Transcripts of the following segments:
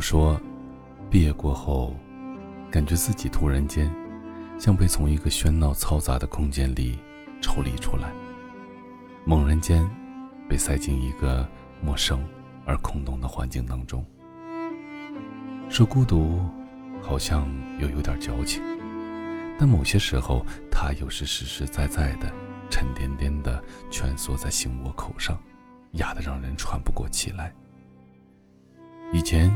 说，毕业过后，感觉自己突然间像被从一个喧闹嘈杂的空间里抽离出来，猛然间被塞进一个陌生而空洞的环境当中。说孤独，好像又有点矫情，但某些时候，它又是实实在在的、沉甸甸的蜷缩在心窝口上，压得让人喘不过气来。以前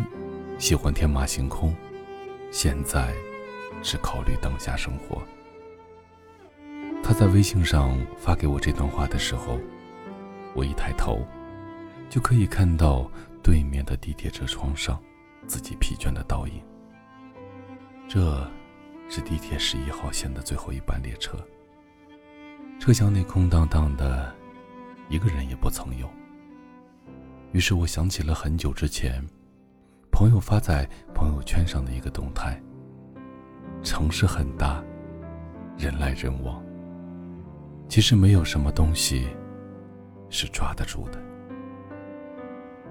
喜欢天马行空，现在只考虑当下生活。他在微信上发给我这段话的时候，我一抬头，就可以看到对面的地铁车窗上自己疲倦的倒影。这是地铁十一号线的最后一班列车，车厢内空荡荡的，一个人也不曾有。于是我想起了很久之前。朋友发在朋友圈上的一个动态：城市很大，人来人往。其实没有什么东西是抓得住的，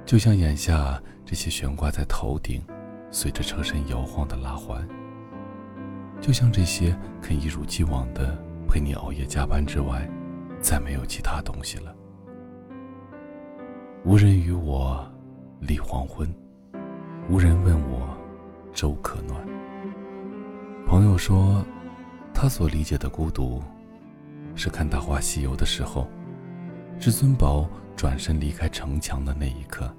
就像眼下这些悬挂在头顶、随着车身摇晃的拉环，就像这些肯一如既往的陪你熬夜加班之外，再没有其他东西了。无人与我立黄昏。无人问我，粥可暖。朋友说，他所理解的孤独，是看《大话西游》的时候，至尊宝转身离开城墙的那一刻。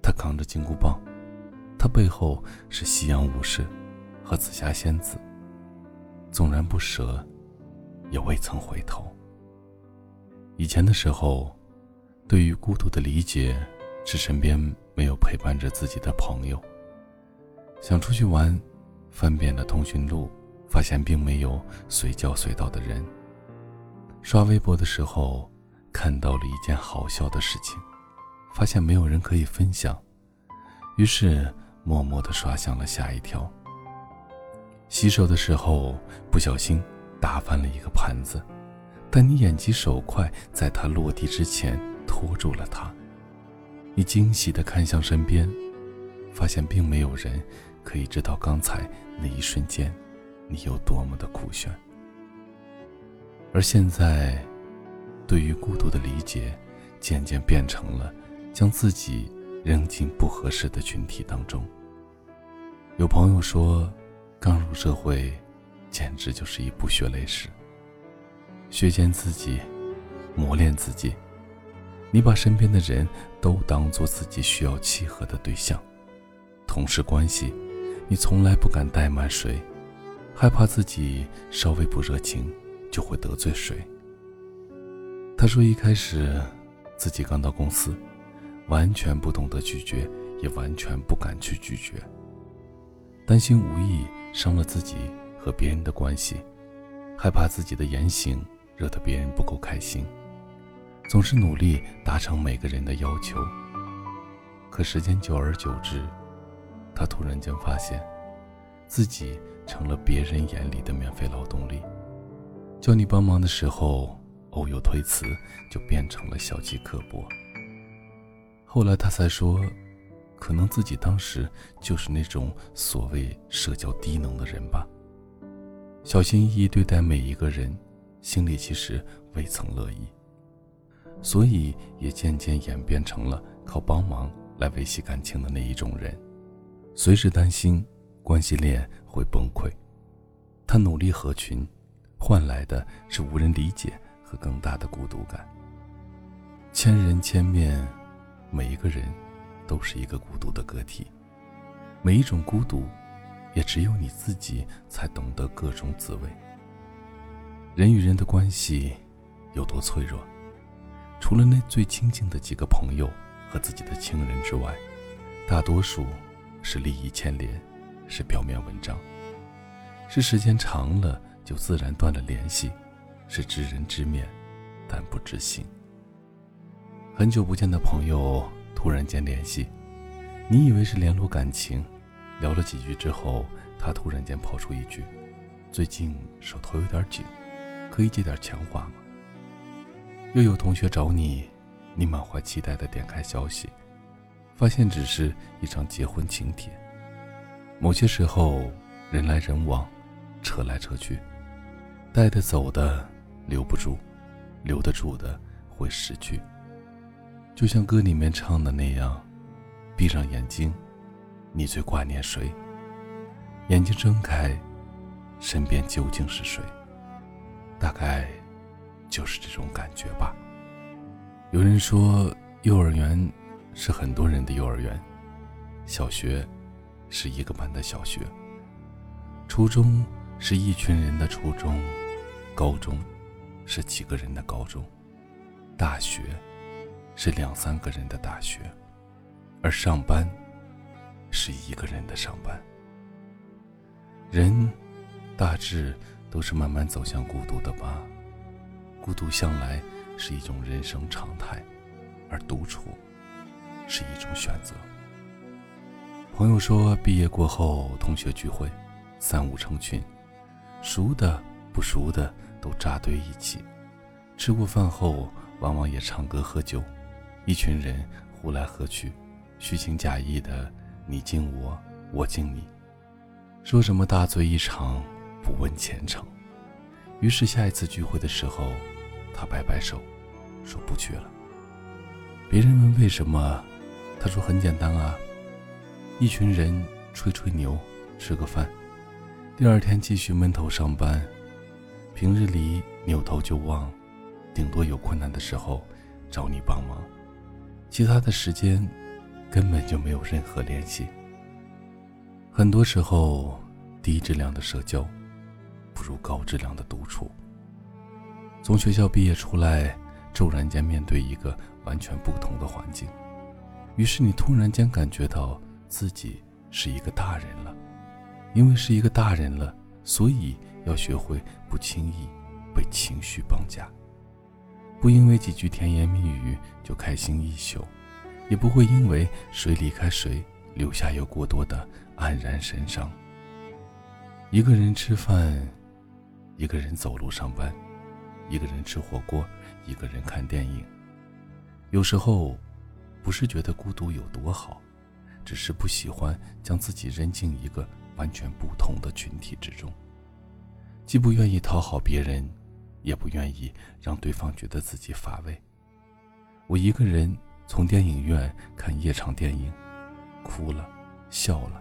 他扛着金箍棒，他背后是夕阳武士和紫霞仙子。纵然不舍，也未曾回头。以前的时候，对于孤独的理解，是身边。没有陪伴着自己的朋友。想出去玩，翻遍了通讯录，发现并没有随叫随到的人。刷微博的时候，看到了一件好笑的事情，发现没有人可以分享，于是默默的刷向了下一条。洗手的时候不小心打翻了一个盘子，但你眼疾手快，在它落地之前拖住了它。你惊喜地看向身边，发现并没有人可以知道刚才那一瞬间你有多么的苦炫。而现在，对于孤独的理解，渐渐变成了将自己扔进不合适的群体当中。有朋友说，刚入社会，简直就是一部血泪史，削尖自己，磨练自己。你把身边的人都当做自己需要契合的对象，同事关系，你从来不敢怠慢谁，害怕自己稍微不热情就会得罪谁。他说一开始自己刚到公司，完全不懂得拒绝，也完全不敢去拒绝，担心无意伤了自己和别人的关系，害怕自己的言行惹得别人不够开心。总是努力达成每个人的要求，可时间久而久之，他突然间发现，自己成了别人眼里的免费劳动力。叫你帮忙的时候，偶有推辞，就变成了小气刻薄。后来他才说，可能自己当时就是那种所谓社交低能的人吧。小心翼翼对待每一个人，心里其实未曾乐意。所以也渐渐演变成了靠帮忙来维系感情的那一种人，随时担心关系链会崩溃。他努力合群，换来的是无人理解和更大的孤独感。千人千面，每一个人都是一个孤独的个体，每一种孤独，也只有你自己才懂得各种滋味。人与人的关系有多脆弱？除了那最亲近的几个朋友和自己的亲人之外，大多数是利益牵连，是表面文章，是时间长了就自然断了联系，是知人知面，但不知心。很久不见的朋友突然间联系，你以为是联络感情，聊了几句之后，他突然间抛出一句：“最近手头有点紧，可以借点钱花吗？”又有同学找你，你满怀期待的点开消息，发现只是一张结婚请帖。某些时候，人来人往，车来车去，带得走的留不住，留得住的会失去。就像歌里面唱的那样，闭上眼睛，你最挂念谁？眼睛睁开，身边究竟是谁？大概就是这种感觉吧。有人说，幼儿园是很多人的幼儿园，小学是一个班的小学，初中是一群人的初中，高中是几个人的高中，大学是两三个人的大学，而上班是一个人的上班。人大致都是慢慢走向孤独的吧，孤独向来。是一种人生常态，而独处是一种选择。朋友说，毕业过后同学聚会，三五成群，熟的不熟的都扎堆一起。吃过饭后，往往也唱歌喝酒，一群人呼来喝去，虚情假意的你敬我，我敬你，说什么大醉一场，不问前程。于是下一次聚会的时候。他摆摆手，说不去了。别人问为什么，他说很简单啊，一群人吹吹牛，吃个饭，第二天继续闷头上班。平日里扭头就忘，顶多有困难的时候找你帮忙，其他的时间根本就没有任何联系。很多时候，低质量的社交不如高质量的独处。从学校毕业出来，骤然间面对一个完全不同的环境，于是你突然间感觉到自己是一个大人了。因为是一个大人了，所以要学会不轻易被情绪绑架，不因为几句甜言蜜语就开心一宿，也不会因为谁离开谁留下有过多的黯然神伤。一个人吃饭，一个人走路上班。一个人吃火锅，一个人看电影。有时候，不是觉得孤独有多好，只是不喜欢将自己扔进一个完全不同的群体之中。既不愿意讨好别人，也不愿意让对方觉得自己乏味。我一个人从电影院看夜场电影，哭了，笑了，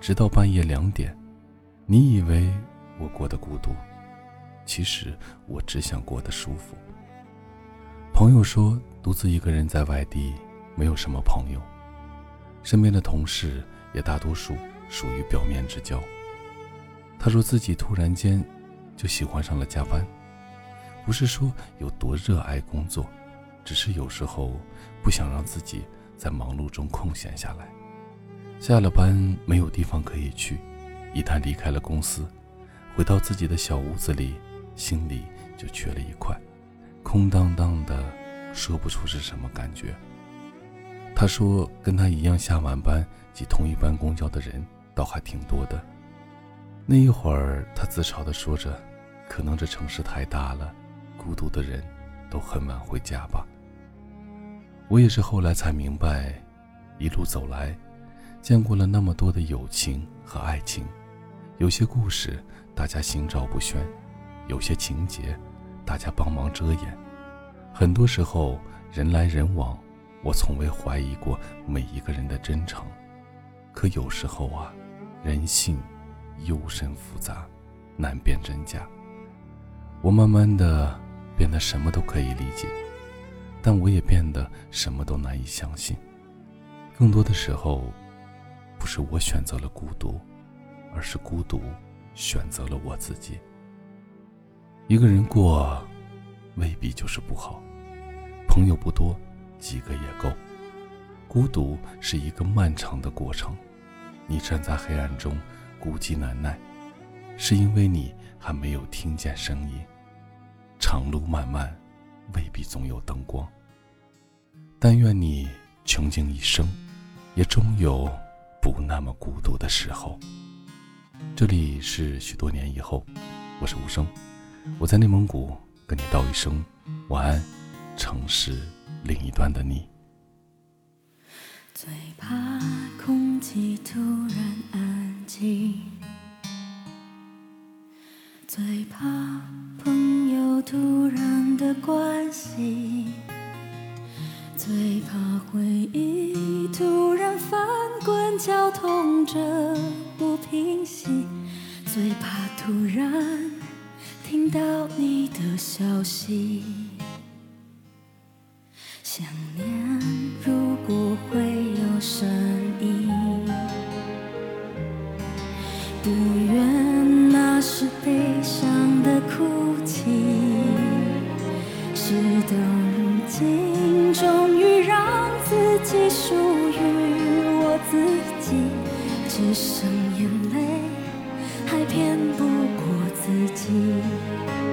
直到半夜两点。你以为我过得孤独？其实我只想过得舒服。朋友说，独自一个人在外地，没有什么朋友，身边的同事也大多数属于表面之交。他说自己突然间就喜欢上了加班，不是说有多热爱工作，只是有时候不想让自己在忙碌中空闲下来。下了班没有地方可以去，一旦离开了公司，回到自己的小屋子里。心里就缺了一块，空荡荡的，说不出是什么感觉。他说，跟他一样下晚班挤同一班公交的人倒还挺多的。那一会儿，他自嘲地说着：“可能这城市太大了，孤独的人都很晚回家吧。”我也是后来才明白，一路走来，见过了那么多的友情和爱情，有些故事大家心照不宣。有些情节，大家帮忙遮掩。很多时候，人来人往，我从未怀疑过每一个人的真诚。可有时候啊，人性幽深复杂，难辨真假。我慢慢的变得什么都可以理解，但我也变得什么都难以相信。更多的时候，不是我选择了孤独，而是孤独选择了我自己。一个人过，未必就是不好。朋友不多，几个也够。孤独是一个漫长的过程，你站在黑暗中，孤寂难耐，是因为你还没有听见声音。长路漫漫，未必总有灯光。但愿你穷尽一生，也终有不那么孤独的时候。这里是许多年以后，我是无声。我在内蒙古跟你道一声晚安，城市另一端的你。最怕空气突然安静，最怕朋友突然的关心，最怕回忆突然翻滚，绞痛着不平息，最怕突然听到你的消息，想念如果会有声音，不愿那是悲伤的哭泣。事到如今，终于让自己属于我自己，只剩眼泪还骗不自己。